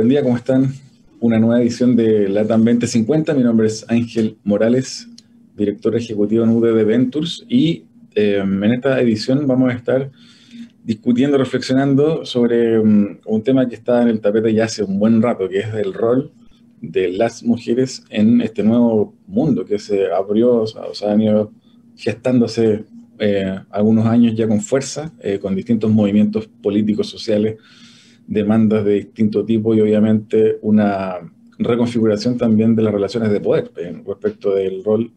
Buen día, ¿cómo están? Una nueva edición de LATAM 2050. Mi nombre es Ángel Morales, director ejecutivo en UDD Ventures y eh, en esta edición vamos a estar discutiendo, reflexionando sobre um, un tema que está en el tapete ya hace un buen rato, que es el rol de las mujeres en este nuevo mundo que se abrió, o sea, han ido gestándose eh, algunos años ya con fuerza, eh, con distintos movimientos políticos, sociales, demandas de distinto tipo y obviamente una reconfiguración también de las relaciones de poder eh, respecto del rol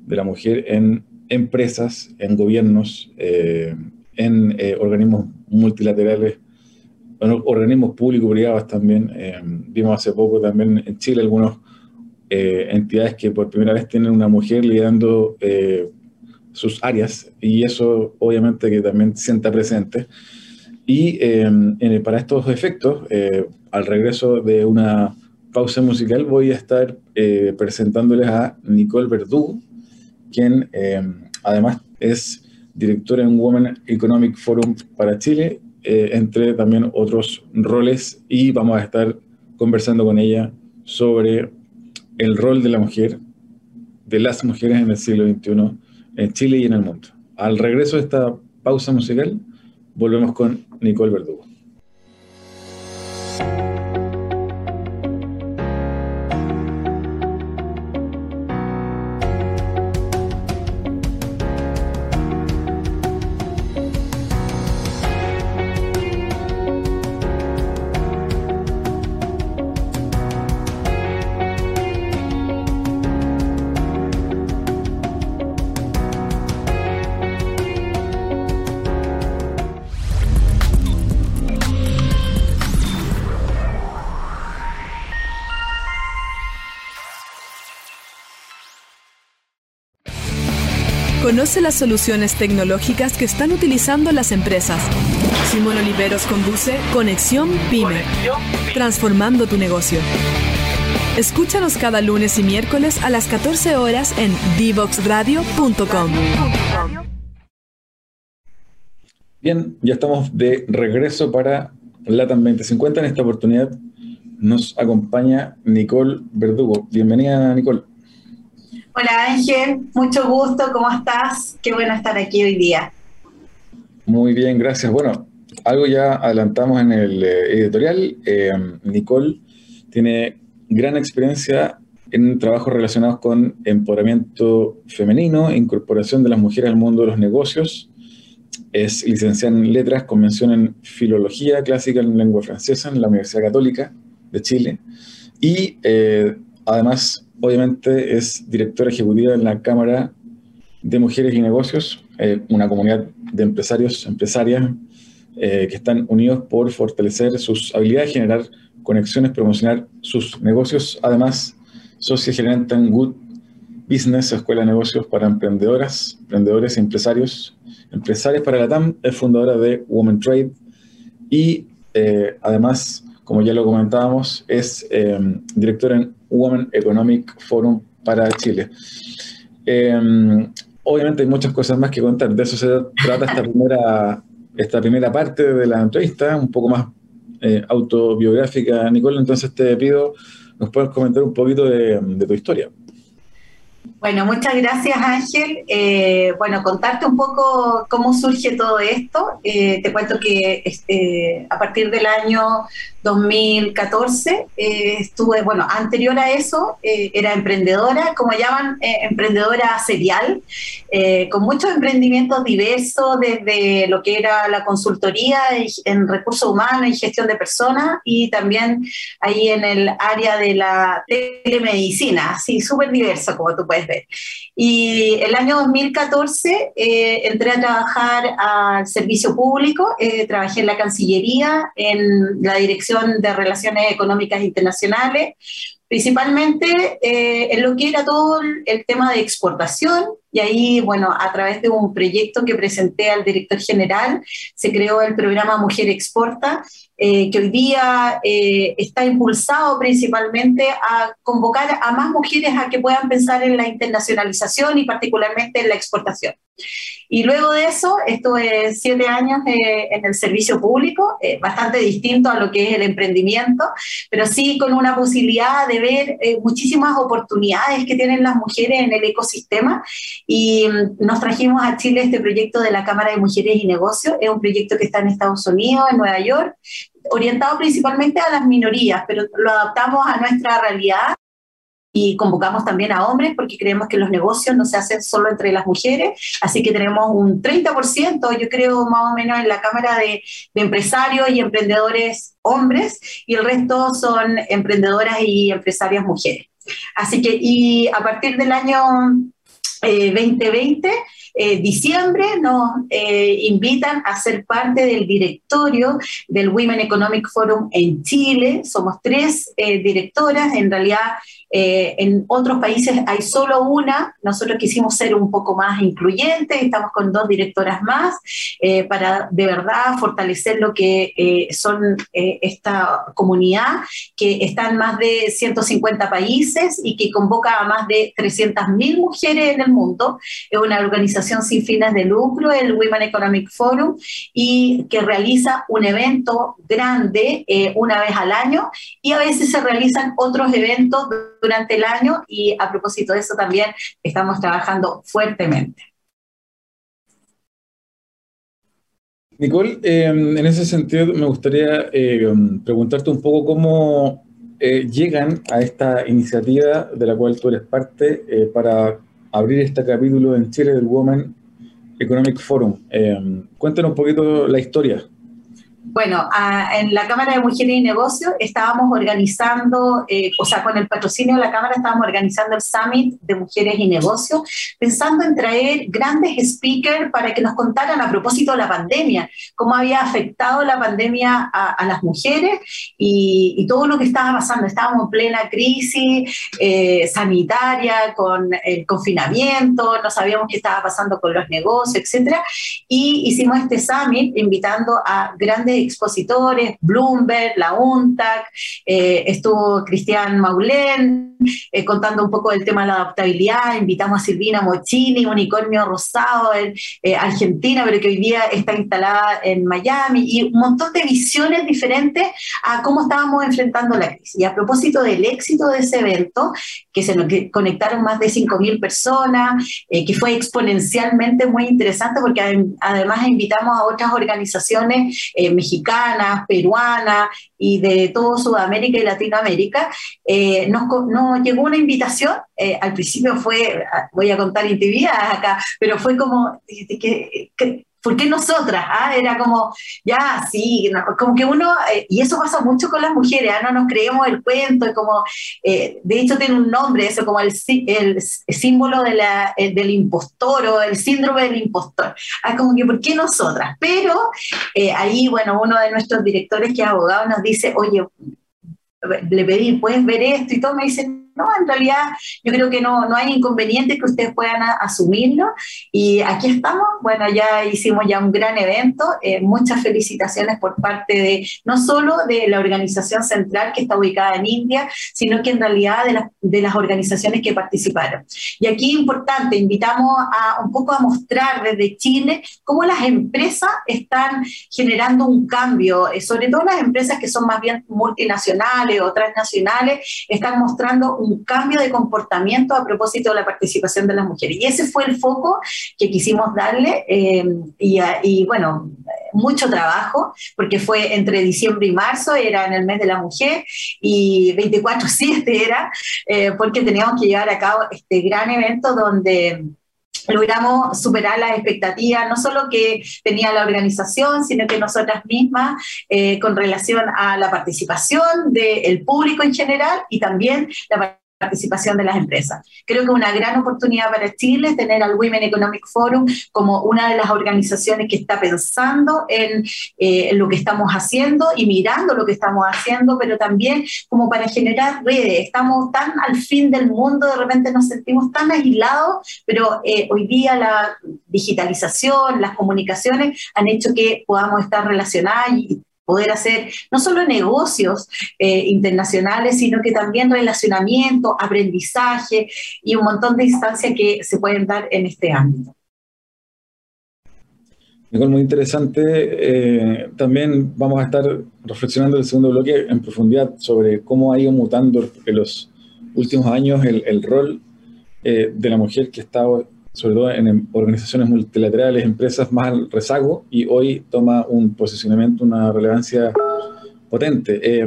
de la mujer en empresas, en gobiernos, en organismos multilaterales, en organismos públicos privados también. vimos hace poco también en Chile algunas entidades que por primera vez tienen una mujer liderando sus áreas y eso obviamente que también sienta presente. Y em, para estos efectos, eh, al regreso de una pausa musical, voy a estar eh, presentándoles a Nicole Verdú, quien em, además es directora en Women Economic Forum para Chile, eh, entre también otros roles, y vamos a estar conversando con ella sobre el rol de la mujer, de las mujeres en el siglo XXI en Chile y en el mundo. Al regreso de esta pausa musical, volvemos con Nicole Verdugo. Conoce las soluciones tecnológicas que están utilizando las empresas. Simón Oliveros conduce Conexión Pyme, transformando tu negocio. Escúchanos cada lunes y miércoles a las 14 horas en divoxradio.com. Bien, ya estamos de regreso para LATAM 2050. En esta oportunidad nos acompaña Nicole Verdugo. Bienvenida, Nicole. Hola Ángel, mucho gusto, ¿cómo estás? Qué bueno estar aquí hoy día. Muy bien, gracias. Bueno, algo ya adelantamos en el eh, editorial. Eh, Nicole tiene gran experiencia en trabajos relacionados con empoderamiento femenino, incorporación de las mujeres al mundo de los negocios. Es licenciada en letras, convención en filología clásica en lengua francesa en la Universidad Católica de Chile. Y eh, además obviamente es directora ejecutiva en la Cámara de Mujeres y Negocios, eh, una comunidad de empresarios, empresarias eh, que están unidos por fortalecer sus habilidades, generar conexiones, promocionar sus negocios. Además, socia gerente en Good Business, Escuela de Negocios para Emprendedoras, Emprendedores y Empresarios. Empresarias para la TAM, es fundadora de Women Trade y eh, además, como ya lo comentábamos, es directora en Women Economic Forum para Chile. Em, obviamente hay muchas cosas más que contar, de eso se trata esta primera, esta primera parte de la entrevista, un poco más eh, autobiográfica, Nicole, entonces te pido nos puedes comentar un poquito de tu historia. Bueno, muchas gracias Ángel. Eh, bueno, contarte un poco cómo surge todo esto. Eh, te cuento que este, a partir del año 2014 eh, estuve, bueno, anterior a eso era emprendedora, como llaman, emprendedora serial, con muchos emprendimientos diversos, desde lo que era la consultoría en recursos humanos y gestión de personas y también ahí en el área de la telemedicina, así súper diverso como tú puedes y el año 2014 eh, entré a trabajar al servicio público, eh, trabajé en la Cancillería, en la Dirección de Relaciones Económicas Internacionales, principalmente eh, en lo que era todo el tema de exportación. Y ahí, bueno, a través de un proyecto que presenté al director general, se creó el programa Mujer Exporta, eh, que hoy día eh, está impulsado principalmente a convocar a más mujeres a que puedan pensar en la internacionalización y particularmente en la exportación. Y luego de eso, estuve siete años en el servicio público, eh, bastante distinto a lo que es el emprendimiento, pero sí con una posibilidad de ver eh, muchísimas oportunidades que tienen las mujeres en el ecosistema. Y mm, nos trajimos a Chile este proyecto de la Cámara de Mujeres y Negocios. Es un proyecto que está en Estados Unidos, en Nueva York, orientado principalmente a las minorías, pero lo adaptamos a nuestra realidad y convocamos también a hombres porque creemos que los negocios no se hacen solo entre las mujeres, así que tenemos un 30%, yo creo más o menos en la Cámara de, empresarios y emprendedores hombres y el resto son emprendedoras y empresarias mujeres. Así que y a partir del año 2020 eh, eh, diciembre nos eh, invitan a ser parte del directorio del Women Economic Forum en Chile. Somos tres directoras, en realidad eh, en otros países hay solo una, nosotros quisimos ser un poco más incluyentes, estamos con dos directoras más eh, para de verdad fortalecer lo que eh, son esta comunidad que está en más de 150 países y que convoca a más de 300.000 mujeres en el mundo. Es una organización sin fines de lucro, el Women Economic Forum, y que realiza un evento grande una vez al año y a veces se realizan otros eventos durante el año y a propósito de eso también estamos trabajando fuertemente. Nicole, em, en ese sentido me gustaría em, preguntarte un poco cómo eh, llegan a esta iniciativa de la cual tú eres parte eh, para abrir este capítulo en Chile del Women Economic Forum. Em, cuéntanos un poquito la historia. Bueno, en la Cámara de Mujeres y Negocios estábamos organizando, eh, o sea, con el patrocinio de la Cámara estábamos organizando el Summit de Mujeres y Negocios, pensando en traer grandes speakers para que nos contaran a propósito de la pandemia, cómo había afectado la pandemia a, las mujeres y, todo lo que estaba pasando. Estábamos en plena crisis eh, sanitaria, con el confinamiento, no sabíamos qué estaba pasando con los negocios, etcétera, y hicimos este Summit invitando a grandes expositores, Bloomberg, la UNTAC, eh, estuvo Cristian Maulén eh, contando un poco del tema de la adaptabilidad, invitamos a Silvina Mochini, Unicornio Rosado, eh, argentina, pero que hoy día está instalada en Miami, y un montón de visiones diferentes a cómo estábamos enfrentando la crisis. Y a propósito del éxito de ese evento, que se conectaron más de 5.000 personas, que fue exponencialmente muy interesante porque además invitamos a otras organizaciones mexicanas mexicanas, peruanas y de todo Sudamérica y Latinoamérica, eh, nos, llegó una invitación, eh, al principio fue, voy a contar intimidades acá, pero fue como, que, ¿por qué nosotras? Ah? Era como, ya, sí, como que uno, eh, y eso pasa mucho con las mujeres, ¿ah? no nos creemos el cuento, es como, eh, de hecho tiene un nombre, eso como el, el símbolo de la, del impostor o el síndrome del impostor. Ah, como que, ¿por qué nosotras? Pero eh, ahí, bueno, uno de nuestros directores que es abogado nos dice, oye, le pedí, ¿puedes ver esto? Y todo me dicen, no, en realidad yo creo que no, no hay inconveniente que ustedes puedan asumirlo. Y aquí estamos, bueno, ya hicimos ya un gran evento, eh, muchas felicitaciones por parte de no solo de la organización central que está ubicada en India, sino que en realidad de, de las organizaciones que participaron. Y aquí importante, invitamos a un poco a mostrar desde Chile cómo las empresas están generando un cambio, eh, sobre todo las empresas que son más bien multinacionales o transnacionales, están mostrando un un cambio de comportamiento a propósito de la participación de las mujeres. Y ese fue el foco que quisimos darle eh, y, bueno, mucho trabajo, porque fue entre diciembre y marzo, era en el mes de la mujer, y 24-7 era, eh, porque teníamos que llevar a cabo este gran evento donde logramos superar las expectativas, no solo que tenía la organización, sino que nosotras mismas, eh, con relación a la participación del público en general y también la participación de las empresas. Creo que una gran oportunidad para Chile es tener al Women Economic Forum como una de las organizaciones que está pensando en, eh, en, lo que estamos haciendo y mirando lo que estamos haciendo, pero también como para generar redes. Estamos tan al fin del mundo, de repente nos sentimos tan aislados, pero eh, hoy día la digitalización, las comunicaciones han hecho que podamos estar relacionadas y poder hacer no solo negocios eh, internacionales, sino que también relacionamiento, aprendizaje y un montón de instancias que se pueden dar en este ámbito. Nicole, muy interesante. Eh, también vamos a estar reflexionando en el segundo bloque en profundidad sobre cómo ha ido mutando en los últimos años el, rol eh, de la mujer que estado, sobre todo en organizaciones multilaterales, empresas más al rezago, y hoy toma un posicionamiento, una relevancia potente. Eh,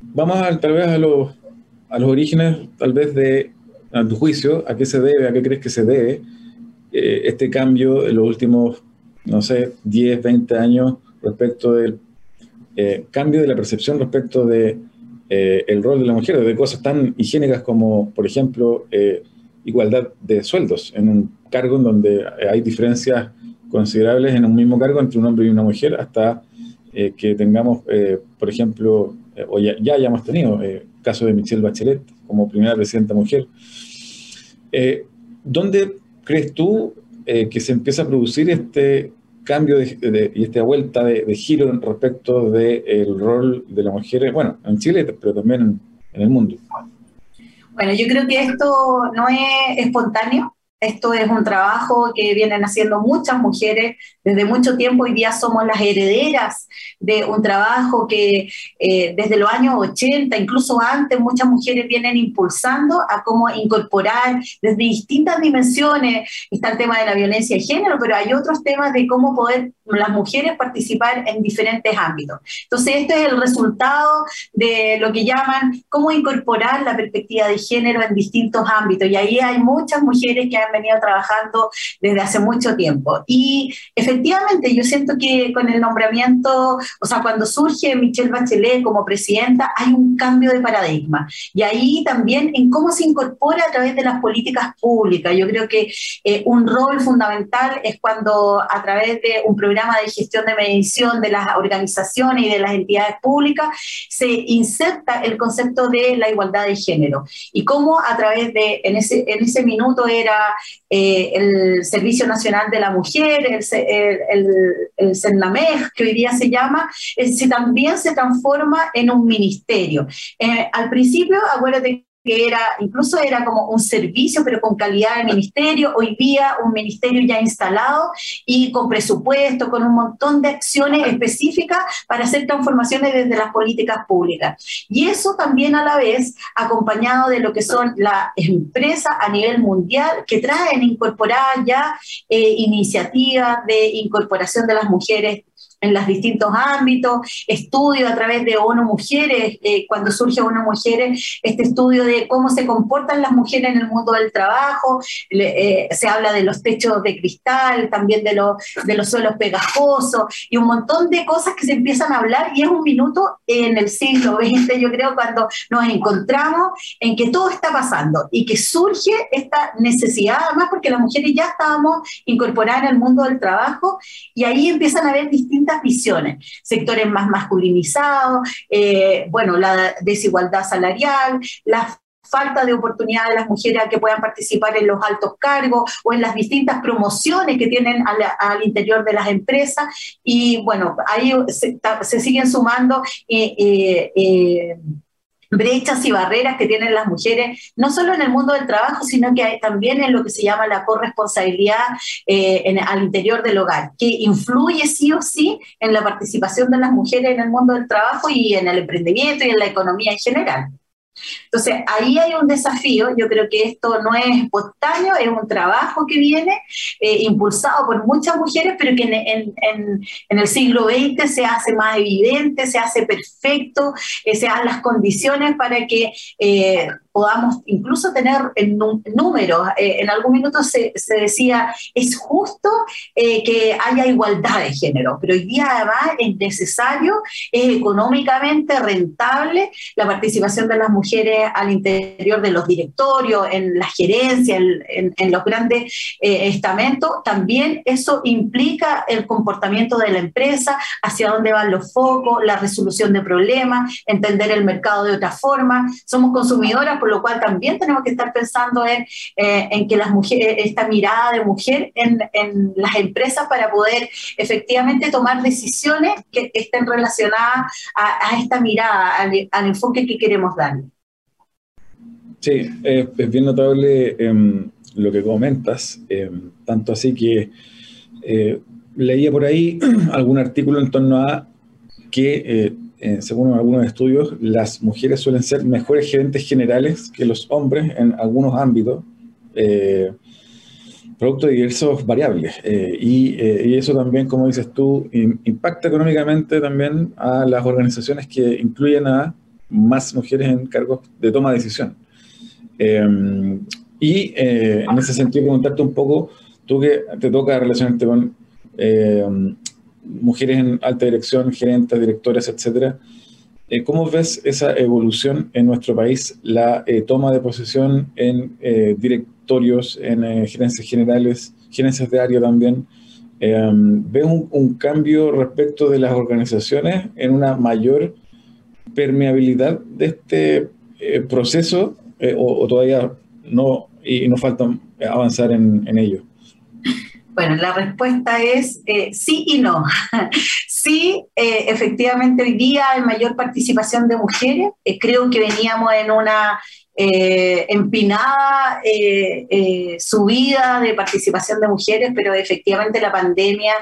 vamos a, tal vez a los, a los orígenes, tal vez de, a tu juicio, a qué se debe, a qué crees que se debe este cambio en los últimos no sé, 10, 20 años respecto del eh, cambio de la percepción respecto de eh, el rol de la mujer, de cosas tan higiénicas como, por ejemplo, eh, igualdad de sueldos en un cargo en donde hay diferencias considerables en un mismo cargo entre un hombre y una mujer, hasta que tengamos, por ejemplo, o ya, ya, hayamos tenido el caso de Michelle Bachelet como primera presidenta mujer. ¿Dónde crees tú eh, que se empieza a producir este cambio y esta vuelta de, giro respecto del rol de la mujer, bueno, en Chile, pero también en el mundo. Bueno, yo creo que esto no es espontáneo, esto es un trabajo que vienen haciendo muchas mujeres desde mucho tiempo. Hoy día somos las herederas de un trabajo que eh, desde los años 80, incluso antes, muchas mujeres vienen impulsando a cómo incorporar desde distintas dimensiones. Está el tema de la violencia de género, pero hay otros temas de cómo poder las mujeres participar en diferentes ámbitos. Entonces, este es el resultado de lo que llaman cómo incorporar la perspectiva de género en distintos ámbitos. Y ahí hay muchas mujeres que han venido trabajando desde hace mucho tiempo. Y efectivamente, yo siento que con el nombramiento, o sea, cuando surge Michelle Bachelet como presidenta, hay un cambio de paradigma. Y ahí también en cómo se incorpora a través de las políticas públicas. Yo creo que eh, un rol fundamental es cuando a través de un programa de gestión de medición de las organizaciones y de las entidades públicas, se inserta el concepto de la igualdad de género y cómo a través de, en ese, en ese minuto era eh, el Servicio Nacional de la Mujer, el, el, el, que hoy día se llama, eh, también se transforma en un ministerio. Eh, al principio, acuérdate que era, incluso era como un servicio, pero con calidad de ministerio, hoy día un ministerio ya instalado y con presupuesto, con un montón de acciones específicas para hacer transformaciones desde las políticas públicas. Y eso también a la vez acompañado de lo que son las empresas a nivel mundial que traen incorporar ya eh, iniciativas de incorporación de las mujeres en los distintos ámbitos, estudio a través de ONU Mujeres, eh, cuando surge ONU Mujeres, este estudio de cómo se comportan las mujeres en el mundo del trabajo, eh, se habla de los techos de cristal, también de, de los suelos pegajosos y un montón de cosas que se empiezan a hablar y es un minuto en el siglo XX, yo creo, cuando nos encontramos en que todo está pasando y que surge esta necesidad, además porque las mujeres ya estábamos incorporadas en el mundo del trabajo y ahí empiezan a haber distintas visiones, sectores más masculinizados, eh, bueno, la desigualdad salarial, la falta de oportunidad de las mujeres a que puedan participar en los altos cargos o en las distintas promociones que tienen al, interior de las empresas. Y bueno, ahí se, siguen sumando eh, eh, brechas y barreras que tienen las mujeres, no solo en el mundo del trabajo, sino que también en lo que se llama la corresponsabilidad eh, al interior del hogar, que influye sí o sí en la participación de las mujeres en el mundo del trabajo y en el emprendimiento y en la economía en general. Entonces, ahí hay un desafío, yo creo que esto no es espontáneo, es un trabajo que viene eh, impulsado por muchas mujeres, pero que en, el siglo XX se hace más evidente, se hace perfecto, eh, se dan las condiciones para que eh, podamos incluso tener en números. Eh, en algún minuto se, decía, es justo que haya igualdad de género, pero hoy día además es necesario, es económicamente rentable la participación de las mujeres al interior de los directorios, en la gerencia, en, los grandes eh, estamentos. También eso implica el comportamiento de la empresa, hacia dónde van los focos, la resolución de problemas, entender el mercado de otra forma. Somos consumidoras por lo cual también tenemos que estar pensando en, eh, en que las mujeres, esta mirada de mujer en, en, las empresas para poder efectivamente tomar decisiones que estén relacionadas a, esta mirada, al, enfoque que queremos darle. Sí, es bien notable em, lo que comentas, em, tanto así que eh, leía por ahí algún artículo en torno a que, eh, según algunos estudios, las mujeres suelen ser mejores gerentes generales que los hombres en algunos ámbitos, producto de diversas variables. Y, eso también, como dices tú, impacta económicamente también a las organizaciones que incluyen a más mujeres en cargos de toma de decisión. Y en ese sentido, preguntarte un poco tú que te toca relacionarte con eh, mujeres en alta dirección, gerentes, directores, etcétera, eh, ¿cómo ves esa evolución en nuestro país, la eh, toma de posesión en directorios, en gerencias generales, gerencias de área también? ¿Ves un, cambio respecto de las organizaciones en una mayor permeabilidad de este proceso o, todavía no y nos falta avanzar en, en ello? Bueno, la respuesta es eh, sí y no. sí, eh, efectivamente hoy día hay mayor participación de mujeres. Eh, creo que veníamos en una eh, empinada eh, eh, subida de participación de mujeres, pero efectivamente la pandemia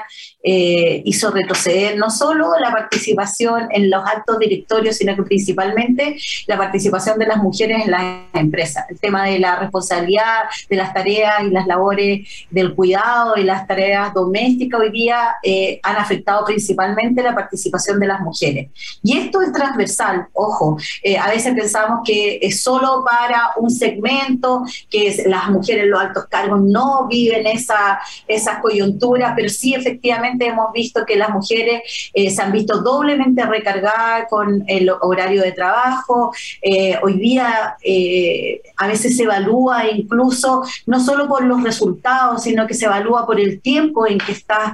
eh, hizo retroceder no solo la participación en los altos directorios, sino que principalmente la participación de las mujeres en las empresas. El tema de la responsabilidad de las tareas y las labores del cuidado y las tareas domésticas hoy día han afectado principalmente la participación de las mujeres. Y esto es transversal, ojo, a veces pensamos que es solo para un segmento, que es las mujeres en los altos cargos no viven esa, esa coyuntura, pero sí efectivamente hemos visto que las mujeres eh, se han visto doblemente recargadas con el horario de trabajo. Eh, hoy día eh, a veces se evalúa incluso no solo por los resultados, sino que se evalúa por el tiempo en que estás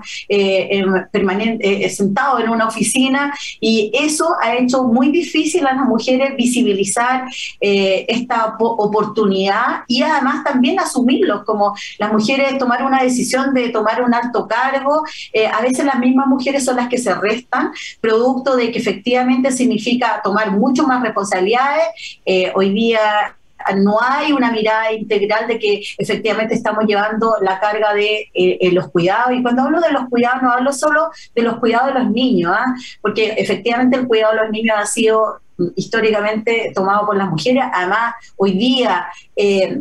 permanente, sentado en una oficina y eso ha hecho muy difícil a las mujeres visibilizar esta oportunidad y además también asumirlo, como las mujeres tomar una decisión de tomar un alto cargo, a veces las mismas mujeres son las que se restan, producto de que efectivamente significa tomar mucho más responsabilidades. Eh, hoy día no hay una mirada integral de que efectivamente estamos llevando la carga de eh, los cuidados. Y cuando hablo de los cuidados, no hablo solo de los cuidados de los niños, ¿ah? porque efectivamente el cuidado de los niños ha sido históricamente tomado por las mujeres. Además, hoy día eh,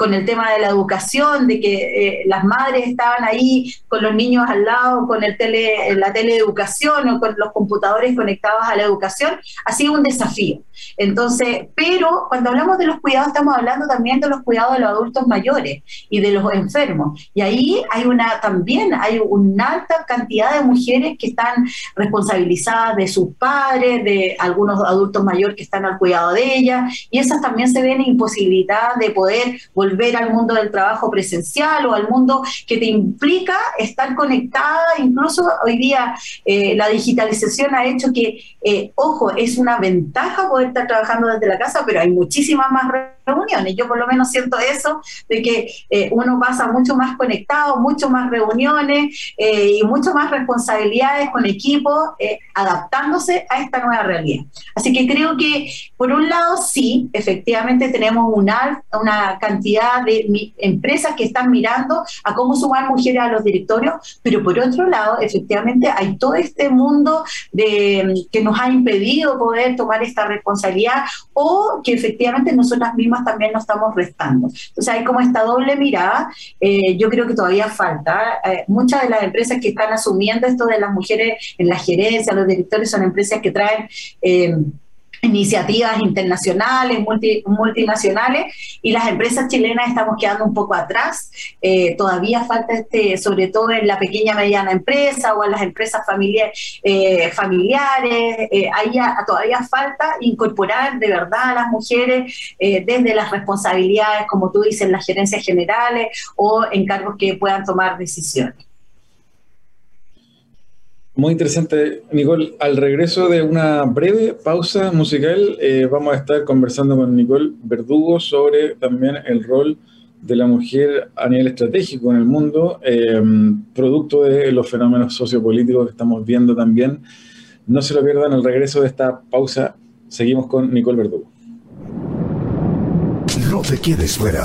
con el tema de la educación, de que eh, las madres estaban ahí con los niños al lado, con el tele, la teleeducación o con los computadores conectados a la educación, ha sido un desafío. Entonces, pero cuando hablamos de los cuidados, estamos hablando también de los cuidados de los adultos mayores y de los enfermos. Y ahí hay una también hay una alta cantidad de mujeres que están responsabilizadas de sus padres, de algunos adultos mayores que están al cuidado de ellas, y esas también se ven imposibilitadas de poder volver volver al mundo del trabajo presencial o al mundo que te implica estar conectada. Incluso hoy día eh, la digitalización ha hecho que, eh, ojo, es una ventaja poder estar trabajando desde la casa, pero hay muchísimas más reuniones. Yo por lo menos siento eso, de que eh, uno pasa mucho más conectado, mucho más reuniones y mucho más responsabilidades con equipo, adaptándose a esta nueva realidad. Así que creo que, por un lado, sí, efectivamente tenemos una, una cantidad de empresas que están mirando a cómo sumar mujeres a los directorios, pero por otro lado, efectivamente, hay todo este mundo que nos ha impedido poder tomar esta responsabilidad o que efectivamente nosotras mismas también nos estamos restando. Entonces hay como esta doble mirada, eh, yo creo que todavía falta. Eh, muchas de las empresas que están asumiendo esto de las mujeres en la gerencia, los directores, son empresas que traen... Eh, iniciativas internacionales, multinacionales, y las empresas chilenas estamos quedando un poco atrás. Eh, todavía falta, este, sobre todo en la pequeña mediana empresa o en las empresas eh, familiares, eh, todavía falta incorporar de verdad a las mujeres desde las responsabilidades, como tú dices, las gerencias generales o en cargos que puedan tomar decisiones. Muy interesante, Nicole. Al regreso de una breve pausa musical, eh, vamos a estar conversando con Nicole Verdugo sobre también el rol de la mujer a nivel estratégico en el mundo, eh, producto de los fenómenos sociopolíticos que estamos viendo también. No se lo pierdan al regreso de esta pausa. Seguimos con Nicole Verdugo. No te quedes fuera.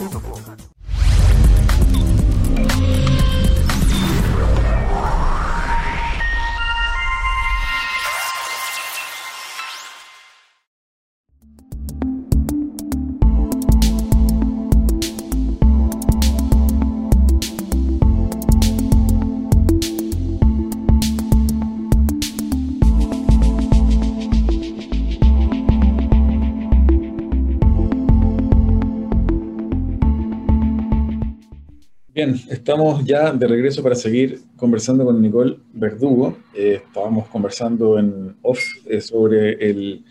estamos ya de regreso para seguir conversando con Nicole Verdugo. Eh, estábamos conversando en off eh, sobre el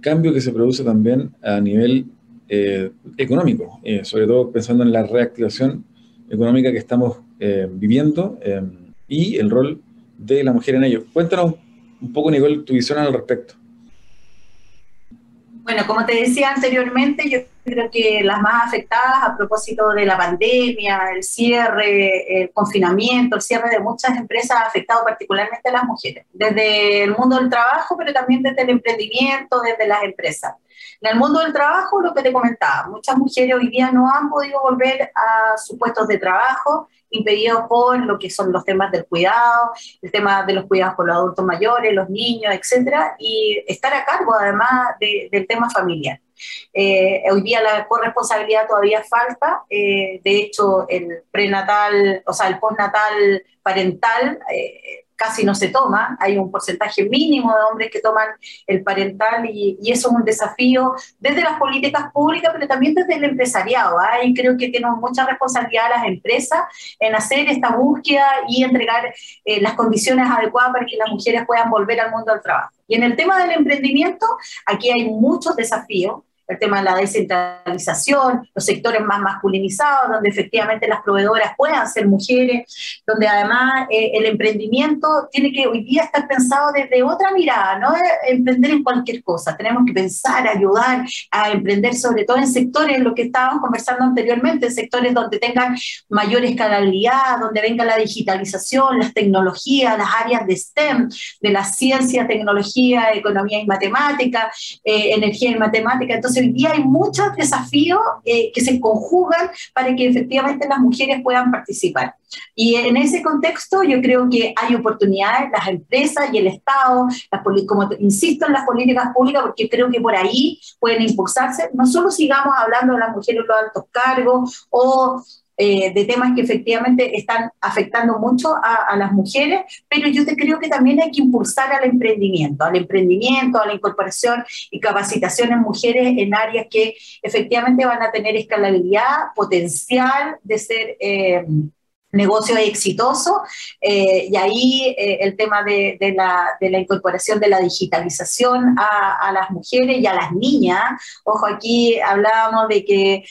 cambio que se produce también a nivel eh, económico, sobre todo pensando en la reactivación económica que estamos viviendo y el rol de la mujer en ello. Cuéntanos un poco, Nicole, tu visión al respecto. Bueno, como te decía anteriormente, yo creo que las más afectadas a propósito de la pandemia, el cierre, el confinamiento, el cierre de muchas empresas ha afectado particularmente a las mujeres, desde el mundo del trabajo, pero también desde el emprendimiento, desde las empresas. En el mundo del trabajo, lo que te comentaba, muchas mujeres hoy día no han podido volver a sus puestos de trabajo impedidos por lo que son los temas del cuidado, el tema de los cuidados con los adultos mayores, los niños, etcétera, y estar a cargo además del tema familiar. Eh, hoy día la corresponsabilidad todavía falta, eh, de hecho el prenatal, o sea, el postnatal parental eh, casi no se toma, hay un porcentaje mínimo de hombres que toman el parental y, eso es un desafío desde las políticas públicas, pero también desde el empresariado. ¿ah? Y creo que tenemos mucha responsabilidad las empresas en hacer esta búsqueda y entregar eh, las condiciones adecuadas para que las mujeres puedan volver al mundo del trabajo. Y en el tema del emprendimiento, aquí hay muchos desafíos el tema de la descentralización, los sectores más masculinizados, donde efectivamente las proveedoras puedan ser mujeres, donde además eh, el emprendimiento tiene que hoy día estar pensado desde otra mirada, no emprender en cualquier cosa, tenemos que pensar, ayudar a emprender sobre todo en sectores, lo que estábamos conversando anteriormente, en sectores donde tengan mayor escalabilidad, donde venga la digitalización, las tecnologías, las áreas de STEM, de la ciencia, tecnología, economía y matemática, eh, energía y matemática, entonces hoy día hay muchos desafíos eh, que se conjugan para que efectivamente las mujeres puedan participar. Y en ese contexto yo creo que hay oportunidades, las empresas y el Estado, las como insisto en las políticas públicas, porque creo que por ahí pueden impulsarse. No solo sigamos hablando de las mujeres en los altos cargos o eh, de temas que efectivamente están afectando mucho a, las mujeres, pero yo te creo que también hay que impulsar al emprendimiento, al emprendimiento, a la incorporación y capacitación en mujeres en áreas que efectivamente van a tener escalabilidad, potencial de ser... Eh, negocio exitoso eh, y ahí el tema de, la, incorporación de la digitalización a, las mujeres y a las niñas. Ojo, aquí hablábamos de que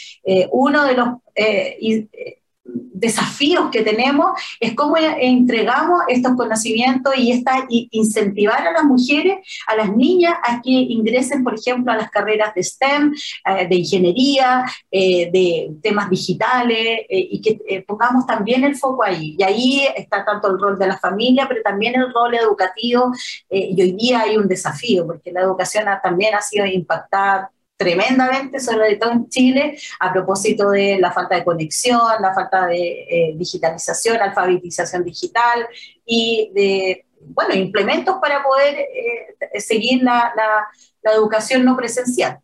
uno de los eh, eh, desafíos que tenemos es cómo entregamos estos conocimientos y esta, incentivar a las mujeres, a las niñas a que ingresen, por ejemplo, a las carreras de STEM, eh, de ingeniería, de temas digitales y que pongamos también el foco ahí. Y ahí está tanto el rol de la familia, pero también el rol educativo. y hoy día hay un desafío porque la educación también ha sido impactada tremendamente, sobre todo en Chile, a propósito de la falta de conexión, la falta de eh, digitalización, alfabetización digital y de, bueno, implementos para poder eh, seguir la, la, educación no presencial.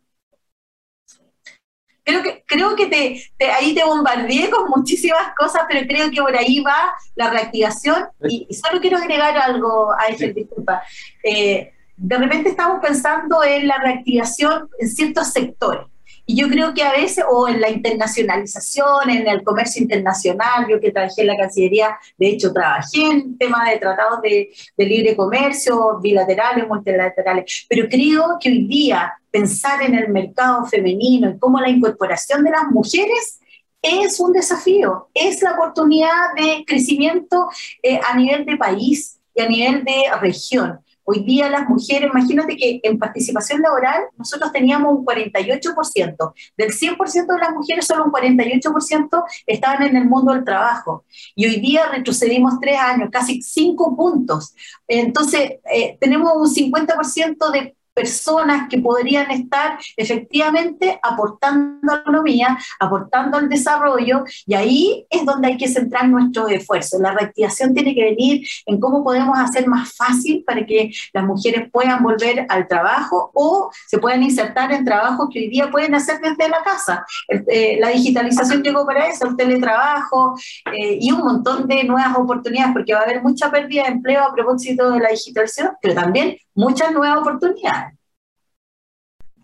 Creo que, creo que te, ahí te bombardeé con muchísimas cosas, pero creo que por ahí va la reactivación. Y, solo quiero agregar algo a ese, disculpa. Eh, de repente estamos pensando en la reactivación en ciertos sectores. Y yo creo que a veces, o en la internacionalización, en el comercio internacional, yo que trabajé en la Cancillería, de hecho trabajé en temas de tratados de, libre comercio, bilaterales, multilaterales, pero creo que hoy día pensar en el mercado femenino y cómo la incorporación de las mujeres es un desafío, es la oportunidad de crecimiento eh, a nivel de país y a nivel de región Hoy día las mujeres, imagínate que en participación laboral nosotros teníamos un 48%. Del 100% de las mujeres, solo un 48% estaban en el mundo del trabajo. Y hoy día retrocedimos tres años, casi cinco puntos. Entonces, eh, tenemos un 50% de personas que podrían estar efectivamente aportando a la economía, aportando al desarrollo, y ahí es donde hay que centrar nuestros esfuerzos. La reactivación tiene que venir en cómo podemos hacer más fácil para que las mujeres puedan volver al trabajo o se puedan insertar en trabajos que hoy día pueden hacer desde la casa. Eh, la digitalización llegó para eso, el teletrabajo eh, y un montón de nuevas oportunidades, porque va a haber mucha pérdida de empleo a propósito de la digitalización, pero también muchas nuevas oportunidades.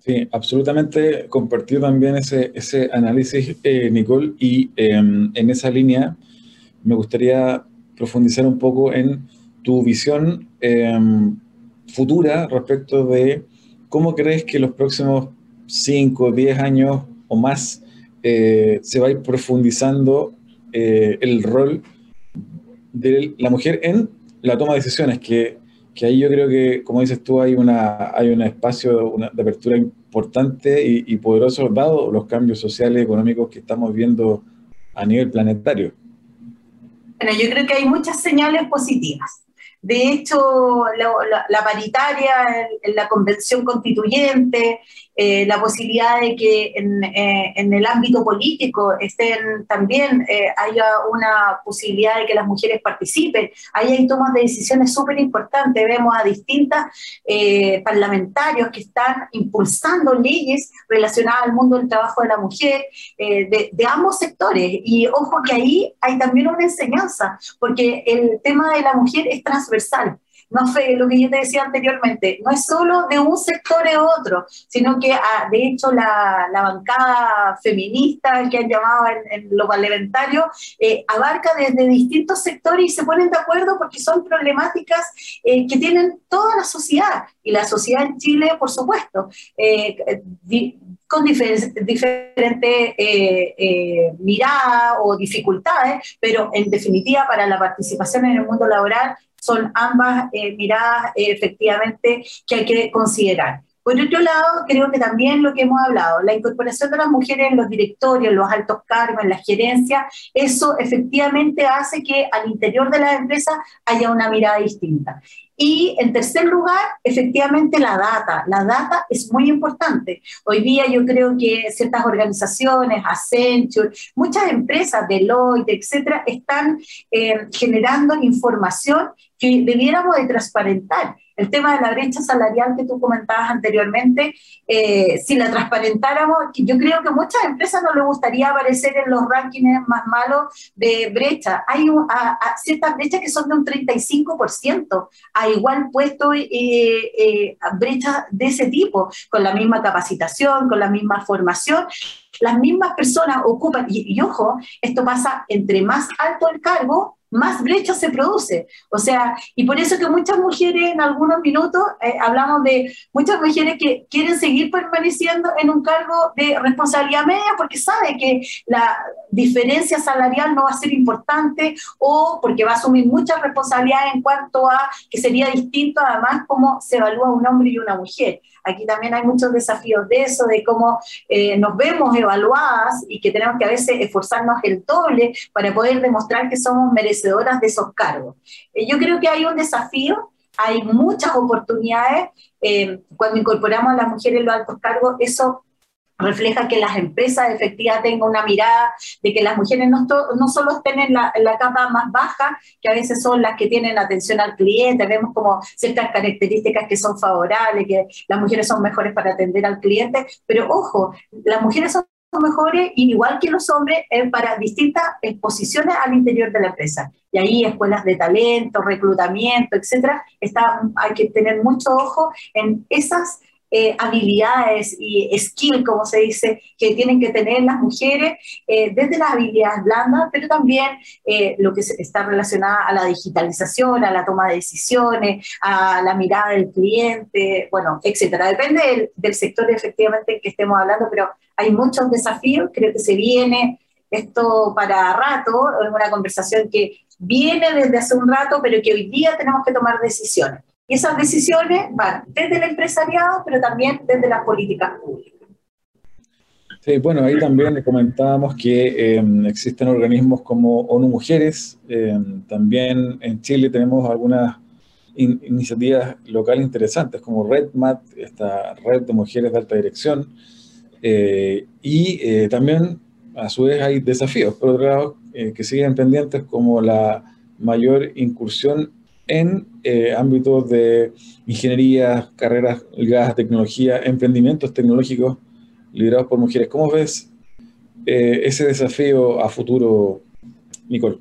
Sí, absolutamente compartido también ese, ese análisis, eh, Nicole, y em, en esa línea me gustaría profundizar un poco en tu visión em, futura respecto de cómo crees que los próximos 5, 10 años o más eh, se va a ir profundizando eh, el rol de la mujer en la toma de decisiones, que que ahí yo creo que, como dices tú, hay, una, hay un espacio de apertura importante y, poderoso, dado los cambios sociales y económicos que estamos viendo a nivel planetario. Bueno, yo creo que hay muchas señales positivas. De hecho, la, paritaria en, la convención constituyente, eh, la posibilidad de que en, eh, en, el ámbito político estén también eh, haya una posibilidad de que las mujeres participen. Ahí hay tomas de decisiones súper importantes. Vemos a distintas parlamentarios que están impulsando leyes relacionadas al mundo del trabajo de la mujer de, de ambos sectores. Y ojo que ahí hay también una enseñanza, porque el tema de la mujer es transversal no fue lo que yo te decía anteriormente, no es solo de un sector u otro, sino que ah, de hecho la, bancada feminista que han llamado en, lo parlamentario eh, abarca desde distintos sectores y se ponen de acuerdo porque son problemáticas eh, que tienen toda la sociedad y la sociedad en Chile, por supuesto. Eh, con diferentes miradas o dificultades, pero en definitiva para la participación en el mundo laboral son ambas eh, miradas eh, efectivamente que hay que considerar. Por otro lado, creo que también lo que hemos hablado, la incorporación de las mujeres en los directorios, en los altos cargos, en las gerencias, eso efectivamente hace que al interior de las empresas haya una mirada distinta. Y en tercer lugar, efectivamente la data. La data es muy importante. Hoy día yo creo que ciertas organizaciones, Accenture, muchas empresas, Deloitte, etcétera, están eh, generando información que debiéramos de transparentar. El tema de la brecha salarial que tú comentabas anteriormente, eh, si la transparentáramos, yo creo que muchas empresas no les gustaría aparecer en los rankings más malos de brecha. Hay ciertas brechas que son de un 35%, a igual puesto eh, eh, brechas de ese tipo, con la misma capacitación, con la misma formación. Las mismas personas ocupan, y ojo, esto pasa entre más alto el cargo, más brecha se produce. O sea, y por eso que muchas mujeres en algunos minutos eh, hablamos de muchas mujeres que quieren seguir permaneciendo en un cargo de responsabilidad media porque sabe que la diferencia salarial no va a ser importante o porque va a asumir muchas responsabilidades en cuanto a que sería distinto además cómo se evalúa un hombre y una mujer. Aquí también hay muchos desafíos de eso, de cómo eh, nos vemos evaluadas y que tenemos que a veces esforzarnos el doble para poder demostrar que somos merecedoras de esos cargos. Eh, yo creo que hay un desafío, hay muchas oportunidades. Eh, cuando incorporamos a las mujeres en los altos cargos, eso refleja que las empresas efectivamente tengan una mirada de que las mujeres no, solo estén en la, capa más baja, que a veces son las que tienen atención al cliente, vemos como ciertas características que son favorables, que las mujeres son mejores para atender al cliente, pero ojo, las mujeres son mejores, igual que los hombres, para distintas exposiciones al interior de la empresa. Y ahí escuelas de talento, reclutamiento, etcétera, está, hay que tener mucho ojo en esas eh, habilidades y skill, como se dice, que tienen que tener las mujeres, eh, desde las habilidades blandas, pero también eh, lo que está relacionado a la digitalización, a la toma de decisiones, a la mirada del cliente, bueno, etcétera. Depende del, sector efectivamente en que estemos hablando, pero hay muchos desafíos, creo que se viene esto para rato, es una conversación que viene desde hace un rato, pero que hoy día tenemos que tomar decisiones. Y esas decisiones van desde el empresariado, pero también desde las políticas públicas. Sí, bueno, ahí también comentábamos que em, existen organismos como ONU Mujeres, em, también en Chile tenemos algunas iniciativas locales interesantes como RedMat, esta red de mujeres de alta dirección, eh, y eh, también a su vez hay desafíos, por otro lado, eh, que siguen pendientes como la mayor incursión en ámbitos de ingeniería, carreras ligadas a tecnología, emprendimientos tecnológicos liderados por mujeres. ¿Cómo ves ese desafío a futuro, Nicole?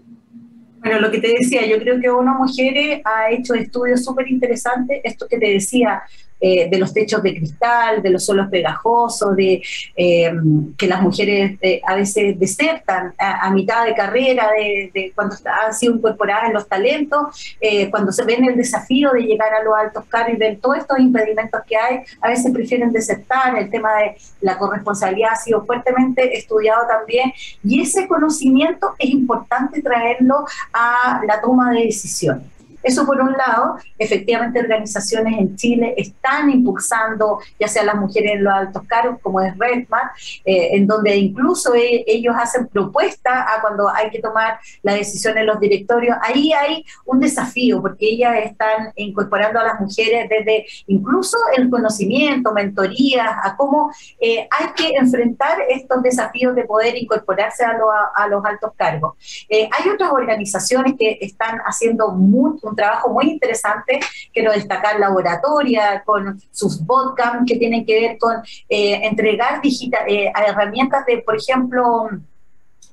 Bueno, lo que te decía, yo creo que ONU Mujeres ha hecho estudios súper interesantes, esto que te decía, eh, de los techos de cristal, de los suelos pegajosos, de eh, que las mujeres eh, a veces desertan a, mitad de carrera, de, cuando han sido incorporadas en los talentos, cuando se ven el desafío de llegar a los altos cargos y ver todos estos impedimentos que hay, a veces prefieren desertar, el tema de la corresponsabilidad ha sido fuertemente estudiado también, y ese conocimiento es importante traerlo a la toma de decisiones. Eso por un lado, efectivamente organizaciones en Chile están impulsando, ya sea las mujeres en los altos cargos, como es Redman, eh, en donde incluso e, ellos hacen propuestas a cuando hay que tomar la decisión en los directorios. Ahí hay un desafío, porque ellas están incorporando a las mujeres desde incluso el conocimiento, mentorías, a cómo eh, hay que enfrentar estos desafíos de poder incorporarse a, a los altos cargos. Eh, hay otras organizaciones que están haciendo mucho un trabajo muy interesante. Quiero destacar Laboratoria con sus bootcamps que tienen que ver con eh, entregar digital, eh, herramientas de, por ejemplo,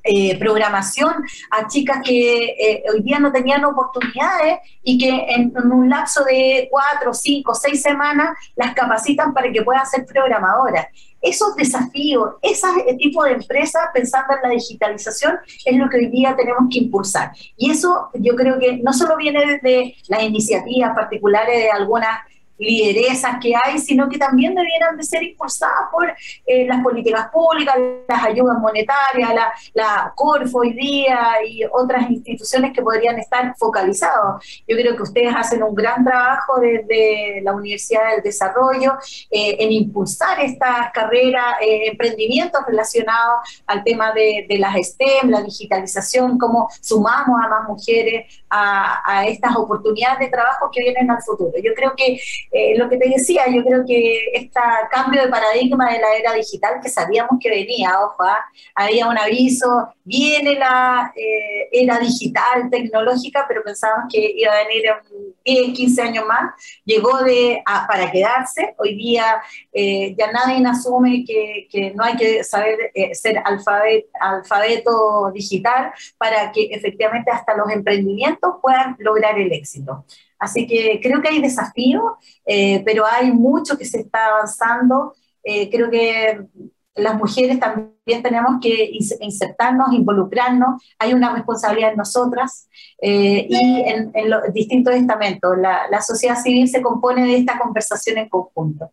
eh, programación a chicas que hoy día no tenían oportunidades y que en, un lapso de cuatro, cinco, seis semanas las capacitan para que puedan ser programadoras esos desafíos, ese tipo de empresas pensando en la digitalización es lo que hoy día tenemos que impulsar. Y eso yo creo que no solo viene desde las iniciativas particulares de algunas lideresas que hay, sino que también debieran de ser impulsadas por eh, las políticas públicas, las ayudas monetarias, la, la Corfo hoy día y otras instituciones que podrían estar focalizados. Yo creo que ustedes hacen un gran trabajo desde la Universidad del Desarrollo eh, en impulsar estas carreras, eh, emprendimientos relacionados al tema de, las STEM, la digitalización, cómo sumamos a más mujeres a, a estas oportunidades de trabajo que vienen al futuro. Yo creo que eh, lo que te decía, yo creo que este cambio de paradigma de la era digital que sabíamos que venía, ojo, ¿ah? había un aviso, viene la eh, era digital, tecnológica, pero pensábamos que iba a venir en 10, 15 años más, llegó de, para quedarse, hoy día eh, ya nadie asume que, que, no hay que saber ser alfabeto, alfabeto digital para que efectivamente hasta los emprendimientos puedan lograr el éxito. Así que creo que hay desafíos, eh, pero hay mucho que se está avanzando. Eh, creo que las mujeres también tenemos que insertarnos, involucrarnos, hay una responsabilidad en nosotras eh, y en, los distintos estamentos. La, la, sociedad civil se compone de esta conversación en conjunto.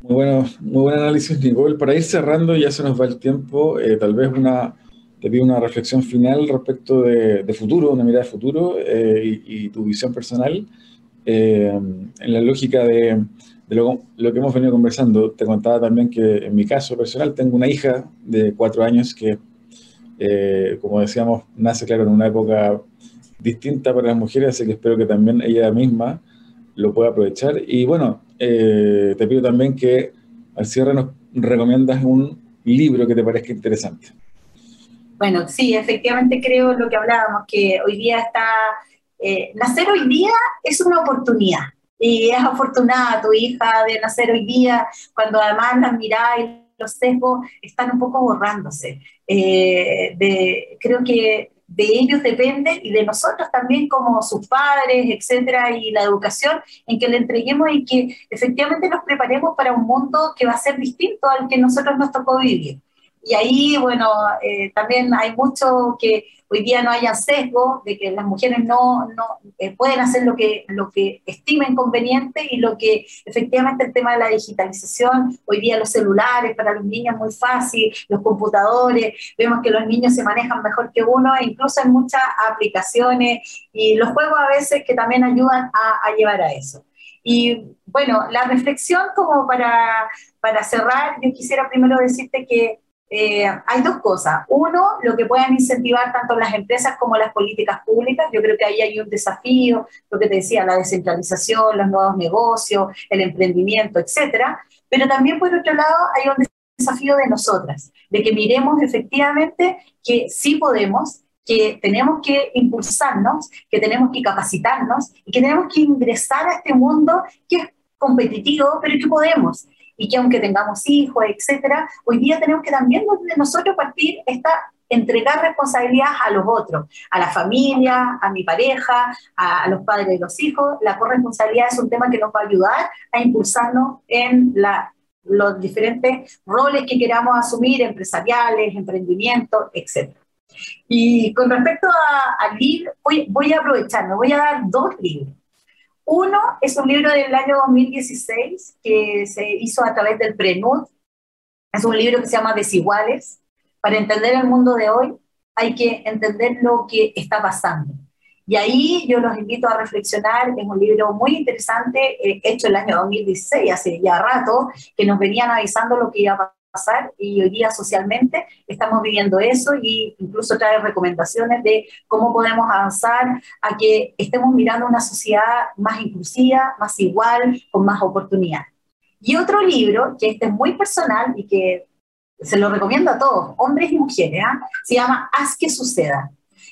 Muy, bueno, muy buen análisis, Nicole. Para ir cerrando, ya se nos va el tiempo, tal vez una, te pido una reflexión final respecto de, futuro, una mirada de futuro eh, y, tu visión personal. Eh, en la lógica de, lo, que hemos venido conversando, te contaba también que en mi caso personal tengo una hija de cuatro años que, eh, como decíamos, nace, claro, en una época distinta para las mujeres, así que espero que también ella misma lo pueda aprovechar. Y bueno, te pido también que al cierre nos recomiendas un libro que te parezca interesante. Bueno, sí, efectivamente creo lo que hablábamos, que hoy día está, eh, nacer hoy día es una oportunidad. Y es afortunada tu hija de nacer hoy día, cuando además las miradas y los sesgos están un poco borrándose. Eh, creo que de ellos depende y de nosotros también como sus padres, etcétera, y la educación en que le entreguemos y que efectivamente nos preparemos para un mundo que va a ser distinto al que nosotros nos tocó vivir. Y ahí, bueno, eh, también hay mucho que hoy día no haya sesgo, de que las mujeres no, no eh, pueden hacer lo que, lo que estimen conveniente y lo que efectivamente el tema de la digitalización, hoy día los celulares para los niños es muy fácil, los computadores, vemos que los niños se manejan mejor que uno, e incluso en muchas aplicaciones y los juegos a veces que también ayudan a, a llevar a eso. Y bueno, la reflexión como para, para cerrar, yo quisiera primero decirte que eh, hay dos cosas. Uno, lo que puedan incentivar tanto las empresas como las políticas públicas. Yo creo que ahí hay un desafío, lo que te decía, la descentralización, los nuevos negocios, el emprendimiento, etcétera. Pero también, por otro lado, hay un desafío de nosotras, de que miremos efectivamente que sí podemos, que tenemos que impulsarnos, que tenemos que capacitarnos y que tenemos que ingresar a este mundo que es competitivo, pero que podemos y que aunque tengamos hijos, etcétera, hoy día tenemos que también de nosotros partir esta entregar responsabilidades a los otros, a la familia, a mi pareja, a, los padres de los hijos. La corresponsabilidad es un tema que nos va a ayudar a impulsarnos en la, los diferentes roles que queramos asumir, empresariales, emprendimiento, etc. Y con respecto al libro, voy, voy a aprovechar, me voy a dar dos libros. Uno es un libro del año 2016 que se hizo a través del PRENUD. Es un libro que se llama Desiguales. Para entender el mundo de hoy hay que entender lo que está pasando. Y ahí yo los invito a reflexionar. Es un libro muy interesante, eh, hecho el año 2016, hace ya rato, que nos venían avisando lo que iba a pasar y hoy día socialmente estamos viviendo eso y incluso trae recomendaciones de cómo podemos avanzar a que estemos mirando una sociedad más inclusiva, más igual, con más oportunidades. Y otro libro, que este es muy personal y que se lo recomiendo a todos, hombres y mujeres, ¿ah? se llama Haz que suceda,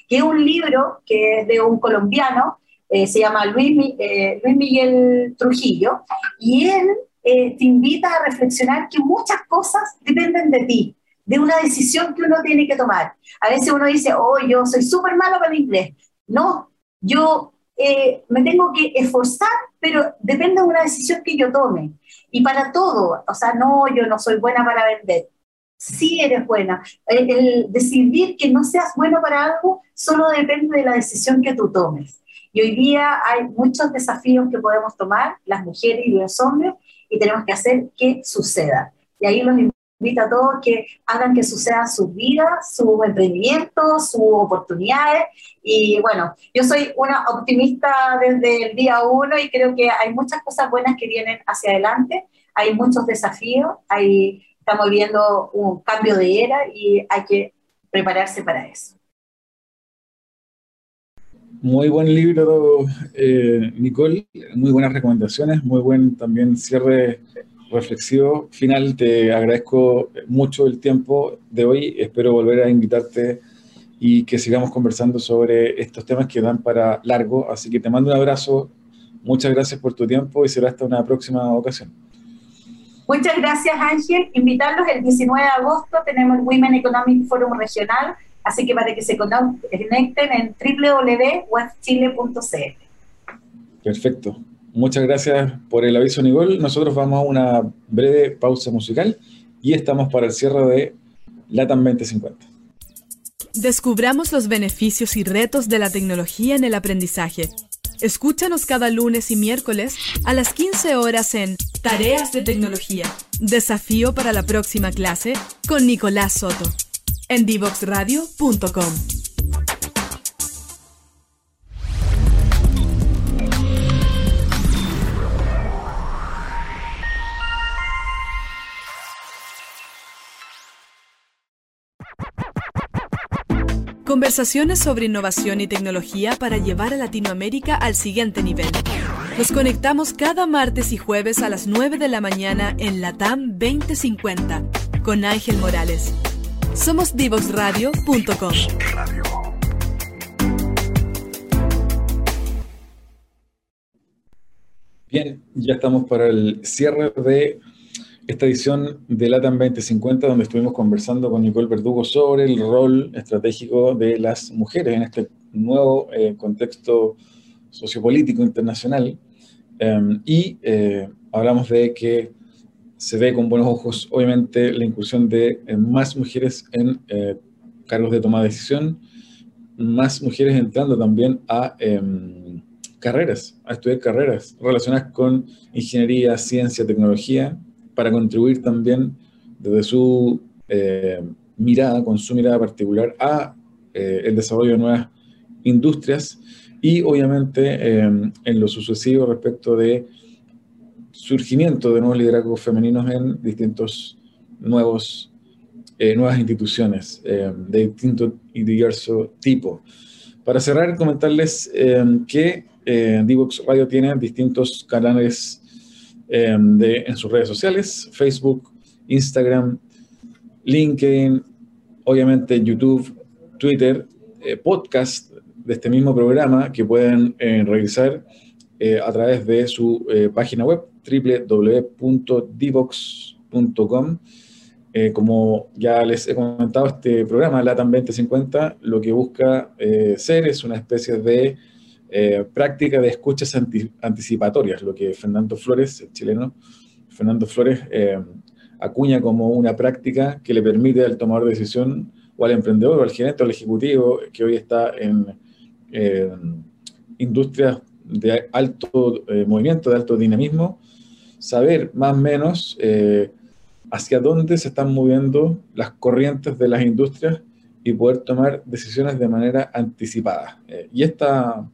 que es un libro que es de un colombiano, eh, se llama Luis, eh, Luis Miguel Trujillo, y él eh, te invita a reflexionar que muchas cosas dependen de ti, de una decisión que uno tiene que tomar. A veces uno dice, oh, yo soy súper malo para el inglés. No, yo eh, me tengo que esforzar, pero depende de una decisión que yo tome. Y para todo, o sea, no, yo no soy buena para vender. Sí eres buena. El, el decidir que no seas bueno para algo solo depende de la decisión que tú tomes. Y hoy día hay muchos desafíos que podemos tomar, las mujeres y los hombres, y tenemos que hacer que suceda. Y ahí los invito a todos que hagan que sucedan sus vidas, sus emprendimientos, sus oportunidades. Y bueno, yo soy una optimista desde el día uno y creo que hay muchas cosas buenas que vienen hacia adelante, hay muchos desafíos, hay, estamos viendo un cambio de era y hay que prepararse para eso. Muy buen libro, eh, Nicole, muy buenas recomendaciones, muy buen también cierre reflexivo. Final, te agradezco mucho el tiempo de hoy, espero volver a invitarte y que sigamos conversando sobre estos temas que dan para largo, así que te mando un abrazo, muchas gracias por tu tiempo y será hasta una próxima ocasión. Muchas gracias Ángel, invitarlos el 19 de agosto tenemos el Women Economic Forum Regional Así que para que se conecten en www.webchile.cl. Perfecto. Muchas gracias por el aviso, Nicole. Nosotros vamos a una breve pausa musical y estamos para el cierre de LATAM 2050. Descubramos los beneficios y retos de la tecnología en el aprendizaje. Escúchanos cada lunes y miércoles a las 15 horas en Tareas de Tecnología. Desafío para la próxima clase con Nicolás Soto en divoxradio.com. Conversaciones sobre innovación y tecnología para llevar a Latinoamérica al siguiente nivel. Nos conectamos cada martes y jueves a las 9 de la mañana en Latam 2050 con Ángel Morales. Somos divoxradio.com. Bien, ya estamos para el cierre de esta edición de LATAM 2050, donde estuvimos conversando con Nicole Verdugo sobre el rol estratégico de las mujeres en este nuevo eh, contexto sociopolítico internacional. Em, y eh, hablamos de que se ve con buenos ojos, obviamente, la incursión de más mujeres en cargos de toma de decisión, más mujeres entrando también a em, carreras, a estudiar carreras relacionadas con ingeniería, ciencia, tecnología, para contribuir también desde su eh, mirada, con su mirada particular, a eh, el desarrollo de nuevas industrias y obviamente em, en lo sucesivo respecto de surgimiento de nuevos liderazgos femeninos en distintos nuevos eh, nuevas instituciones eh, de distinto y diverso tipo. Para cerrar, comentarles eh, que Divox Radio tiene distintos canales de, en sus redes sociales, Facebook, Instagram, LinkedIn, obviamente YouTube, Twitter, podcast de este mismo programa que pueden revisar a través de su página web www.divox.com eh, como ya les he comentado, este programa, LATAM 2050, lo que busca eh, ser es una especie de eh, práctica de escuchas anticipatorias, lo que Fernando Flores, el chileno, Fernando Flores, acuña como una práctica que le permite al tomador de decisión o al emprendedor o al gerente o al ejecutivo que hoy está en industrias de alto movimiento, de alto dinamismo, saber más o menos hacia dónde se están moviendo las corrientes de las industrias y poder tomar decisiones de manera anticipada. Eh, y esta,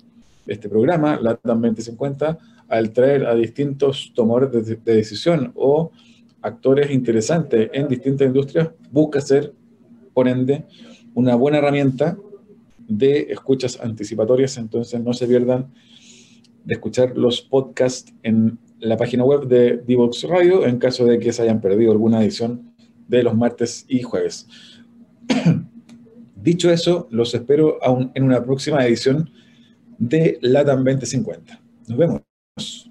este programa, la TAM 2050, al traer a distintos tomadores de, decisión o actores interesantes en distintas industrias, busca ser, por ende, una buena herramienta de escuchas anticipatorias, entonces no se pierdan de escuchar los podcasts en la página web de Divox Radio en caso de que se hayan perdido alguna edición de los martes y jueves. Dicho eso, los espero aún en una próxima edición de LATAM 2050. Nos vemos.